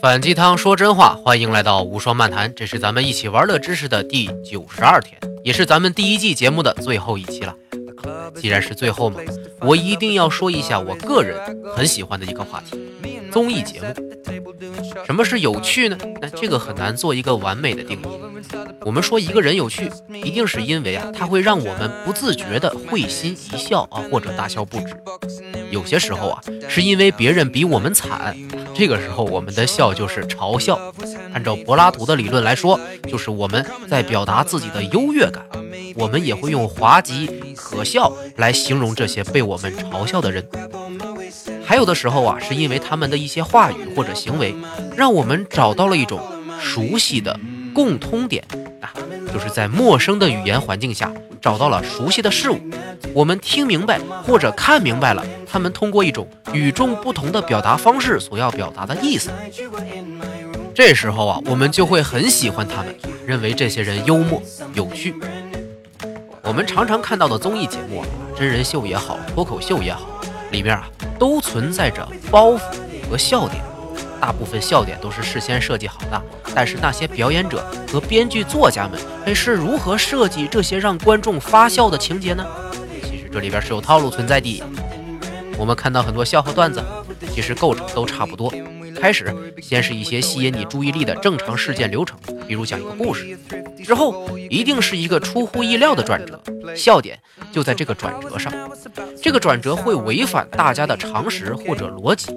反鸡汤说真话，欢迎来到无双漫谈，这是咱们一起玩乐知识的第九十二天，也是咱们第一季节目的最后一期了。既然是最后嘛，我一定要说一下我个人很喜欢的一个话题——综艺节目。什么是有趣呢？那这个很难做一个完美的定义。我们说一个人有趣，一定是因为啊，他会让我们不自觉的会心一笑啊，或者大笑不止。有些时候啊，是因为别人比我们惨，这个时候我们的笑就是嘲笑。按照柏拉图的理论来说，就是我们在表达自己的优越感。我们也会用滑稽、可笑来形容这些被我们嘲笑的人。还有的时候啊，是因为他们的一些话语或者行为，让我们找到了一种熟悉的共通点啊，就是在陌生的语言环境下找到了熟悉的事物，我们听明白或者看明白了他们通过一种与众不同的表达方式所要表达的意思。这时候啊，我们就会很喜欢他们，认为这些人幽默有趣。我们常常看到的综艺节目啊，真人秀也好，脱口秀也好，里面啊都存在着包袱和笑点。大部分笑点都是事先设计好的，但是那些表演者和编剧作家们，哎，是如何设计这些让观众发笑的情节呢？其实这里边是有套路存在的。我们看到很多笑话段子，其实构成都差不多。开始先是一些吸引你注意力的正常事件流程，比如讲一个故事，之后一定是一个出乎意料的转折，笑点就在这个转折上。这个转折会违反大家的常识或者逻辑。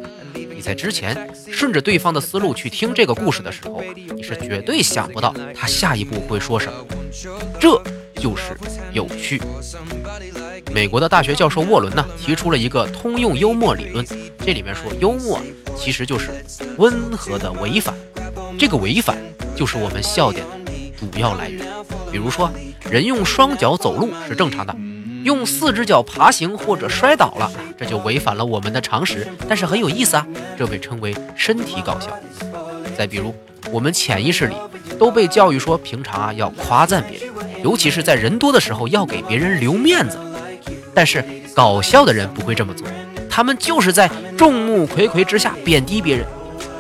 在之前顺着对方的思路去听这个故事的时候，你是绝对想不到他下一步会说什么。这就是有趣。美国的大学教授沃伦呢提出了一个通用幽默理论，这里面说幽默。其实就是温和的违反，这个违反就是我们笑点的主要来源。比如说，人用双脚走路是正常的，用四只脚爬行或者摔倒了，这就违反了我们的常识，但是很有意思啊，这被称为身体搞笑。再比如，我们潜意识里都被教育说，平常啊要夸赞别人，尤其是在人多的时候要给别人留面子，但是搞笑的人不会这么做。他们就是在众目睽睽之下贬低别人，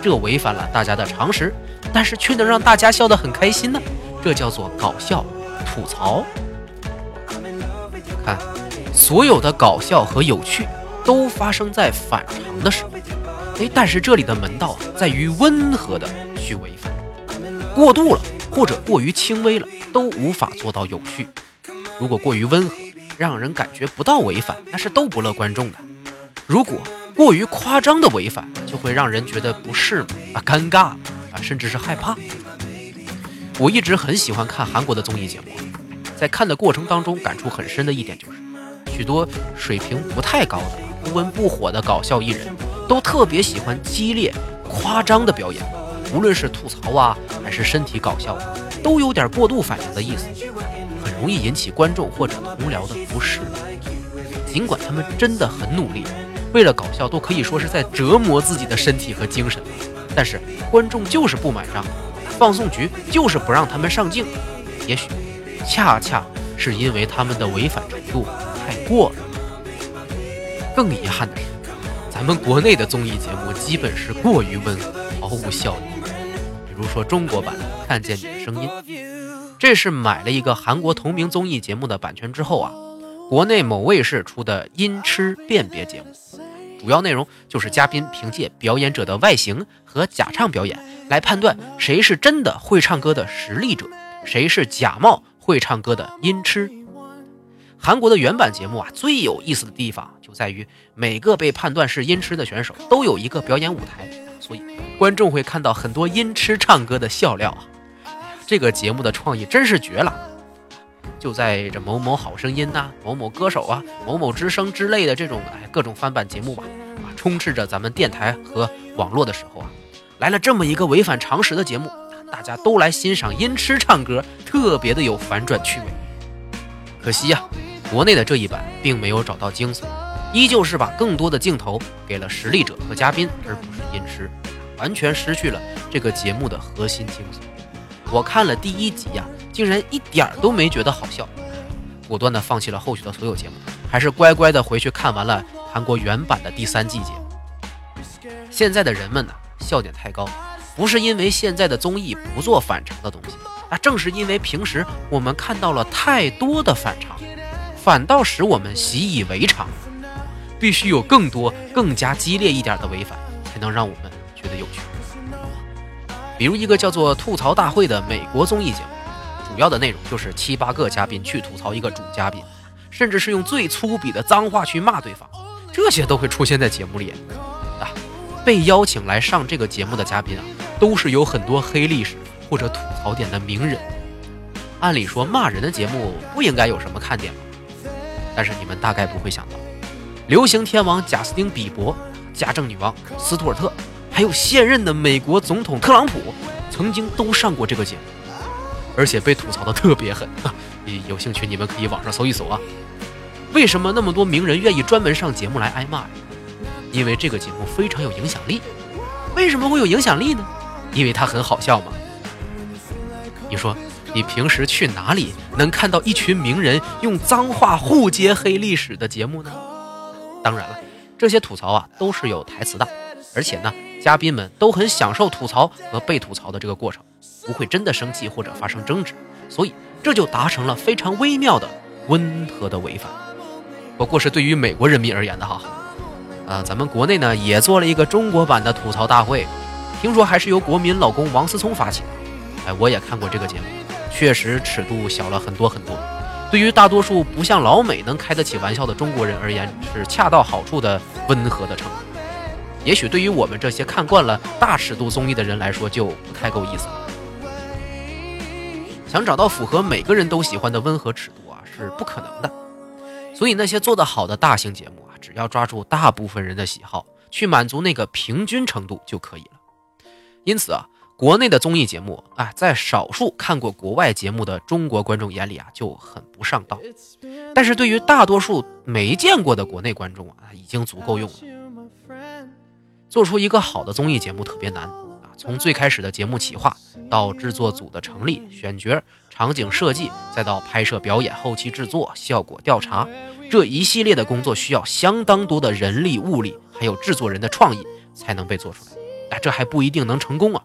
这违反了大家的常识，但是却能让大家笑得很开心呢。这叫做搞笑吐槽。看，所有的搞笑和有趣都发生在反常的时候。哎，但是这里的门道在于温和的去违反，过度了或者过于轻微了都无法做到有趣。如果过于温和，让人感觉不到违反，那是逗不乐观众的。如果过于夸张的违反，就会让人觉得不适啊、尴尬啊，甚至是害怕。我一直很喜欢看韩国的综艺节目，在看的过程当中，感触很深的一点就是，许多水平不太高的、不温不火的搞笑艺人，都特别喜欢激烈、夸张的表演，无论是吐槽啊，还是身体搞笑，都有点过度反应的意思，很容易引起观众或者同僚的不适。尽管他们真的很努力。为了搞笑，都可以说是在折磨自己的身体和精神，但是观众就是不买账，放送局就是不让他们上镜。也许，恰恰是因为他们的违反程度太过了。更遗憾的是，咱们国内的综艺节目基本是过于温和，毫无笑点。比如说中国版《看见你的声音》，这是买了一个韩国同名综艺节目的版权之后啊，国内某卫视出的音痴辨别节目。主要内容就是嘉宾凭借表演者的外形和假唱表演来判断谁是真的会唱歌的实力者，谁是假冒会唱歌的音痴。韩国的原版节目啊，最有意思的地方就在于每个被判断是音痴的选手都有一个表演舞台，所以观众会看到很多音痴唱歌的笑料啊。这个节目的创意真是绝了！就在这某某好声音呐、某某歌手啊、某某之声之类的这种哎各种翻版节目吧，啊，充斥着咱们电台和网络的时候啊，来了这么一个违反常识的节目，大家都来欣赏音痴唱歌，特别的有反转趣味。可惜呀，国内的这一版并没有找到精髓，依旧是把更多的镜头给了实力者和嘉宾，而不是音痴，完全失去了这个节目的核心精髓。我看了第一集呀。竟然一点儿都没觉得好笑，果断的放弃了后续的所有节目，还是乖乖的回去看完了韩国原版的第三季节目。现在的人们呢，笑点太高，不是因为现在的综艺不做反常的东西，那正是因为平时我们看到了太多的反常，反倒使我们习以为常。必须有更多、更加激烈一点的违反，才能让我们觉得有趣。比如一个叫做《吐槽大会》的美国综艺节目，主要的内容就是七八个嘉宾去吐槽一个主嘉宾，甚至是用最粗鄙的脏话去骂对方，这些都会出现在节目里。啊，被邀请来上这个节目的嘉宾啊，都是有很多黑历史或者吐槽点的名人。按理说骂人的节目不应该有什么看点吧？但是你们大概不会想到。流行天王贾斯汀·比伯、家政女王斯图尔特，还有现任的美国总统特朗普，曾经都上过这个节目，而且被吐槽的特别狠。有兴趣你们可以网上搜一搜啊。为什么那么多名人愿意专门上节目来挨骂？因为这个节目非常有影响力。为什么会有影响力呢？因为它很好笑嘛。你说，你平时去哪里能看到一群名人用脏话互揭黑历史的节目呢？当然了，这些吐槽啊都是有台词的，而且呢，嘉宾们都很享受吐槽和被吐槽的这个过程，不会真的生气或者发生争执，所以这就达成了非常微妙的温和的违反。不过是对于美国人民而言的哈，啊，咱们国内呢也做了一个中国版的吐槽大会，听说还是由国民老公王思聪发起的，哎，我也看过这个节目，确实尺度小了很多很多。对于大多数不像老美能开得起玩笑的中国人而言，是恰到好处的温和的程度。也许对于我们这些看惯了大尺度综艺的人来说，就不太够意思了。想找到符合每个人都喜欢的温和尺度啊，是不可能的。所以那些做得好的大型节目啊，只要抓住大部分人的喜好，去满足那个平均程度就可以。因此啊。国内的综艺节目啊，在少数看过国外节目的中国观众眼里啊，就很不上道。但是对于大多数没见过的国内观众啊，已经足够用了。做出一个好的综艺节目特别难啊，从最开始的节目企划到制作组的成立、选角、场景设计，再到拍摄、表演、后期制作、效果调查，这一系列的工作需要相当多的人力、物力，还有制作人的创意才能被做出来。但这还不一定能成功啊。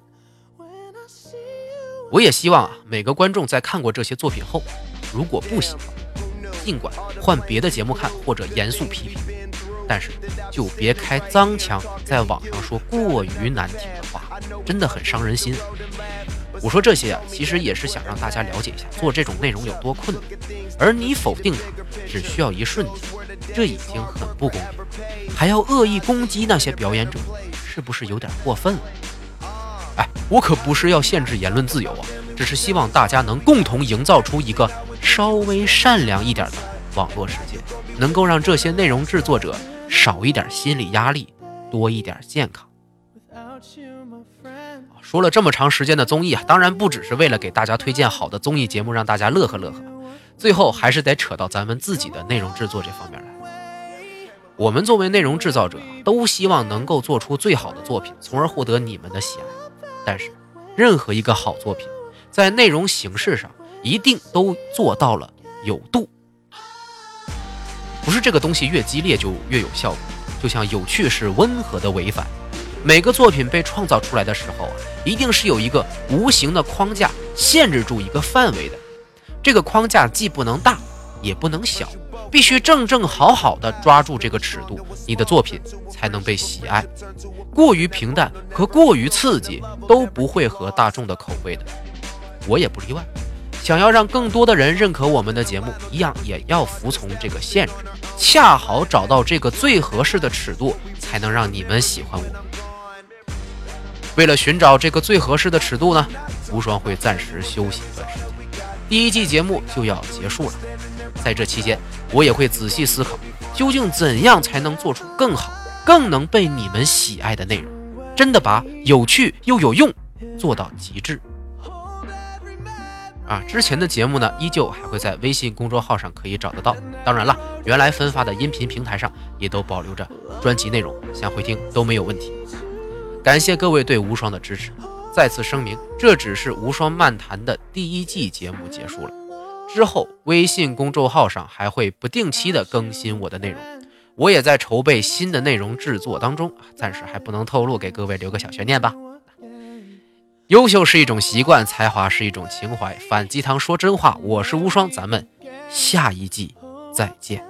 我也希望啊，每个观众在看过这些作品后，如果不喜欢，尽管换别的节目看或者严肃批评，但是就别开脏腔，在网上说过于难听的话，真的很伤人心。我说这些啊，其实也是想让大家了解一下做这种内容有多困难，而你否定它只需要一瞬间，这已经很不公平，还要恶意攻击那些表演者，是不是有点过分了？哎，我可不是要限制言论自由啊，只是希望大家能共同营造出一个稍微善良一点的网络世界，能够让这些内容制作者少一点心理压力，多一点健康。说了这么长时间的综艺啊，当然不只是为了给大家推荐好的综艺节目，让大家乐呵乐呵，最后还是得扯到咱们自己的内容制作这方面来。我们作为内容制造者，都希望能够做出最好的作品，从而获得你们的喜爱。但是，任何一个好作品，在内容形式上一定都做到了有度，不是这个东西越激烈就越有效果。就像有趣是温和的违反，每个作品被创造出来的时候，一定是有一个无形的框架限制住一个范围的，这个框架既不能大，也不能小。必须正正好好的抓住这个尺度，你的作品才能被喜爱。过于平淡和过于刺激都不会合大众的口味的，我也不例外。想要让更多的人认可我们的节目，一样也要服从这个限制，恰好找到这个最合适的尺度，才能让你们喜欢我。为了寻找这个最合适的尺度呢，无双会暂时休息一段时间，第一季节目就要结束了。在这期间，我也会仔细思考，究竟怎样才能做出更好、更能被你们喜爱的内容，真的把有趣又有用做到极致。啊，之前的节目呢，依旧还会在微信公众号上可以找得到。当然了，原来分发的音频平台上也都保留着专辑内容，想回听都没有问题。感谢各位对无双的支持，再次声明，这只是无双漫谈的第一季节目结束了。之后，微信公众号上还会不定期的更新我的内容，我也在筹备新的内容制作当中暂时还不能透露，给各位留个小悬念吧。优秀是一种习惯，才华是一种情怀。反鸡汤说真话，我是无双，咱们下一季再见。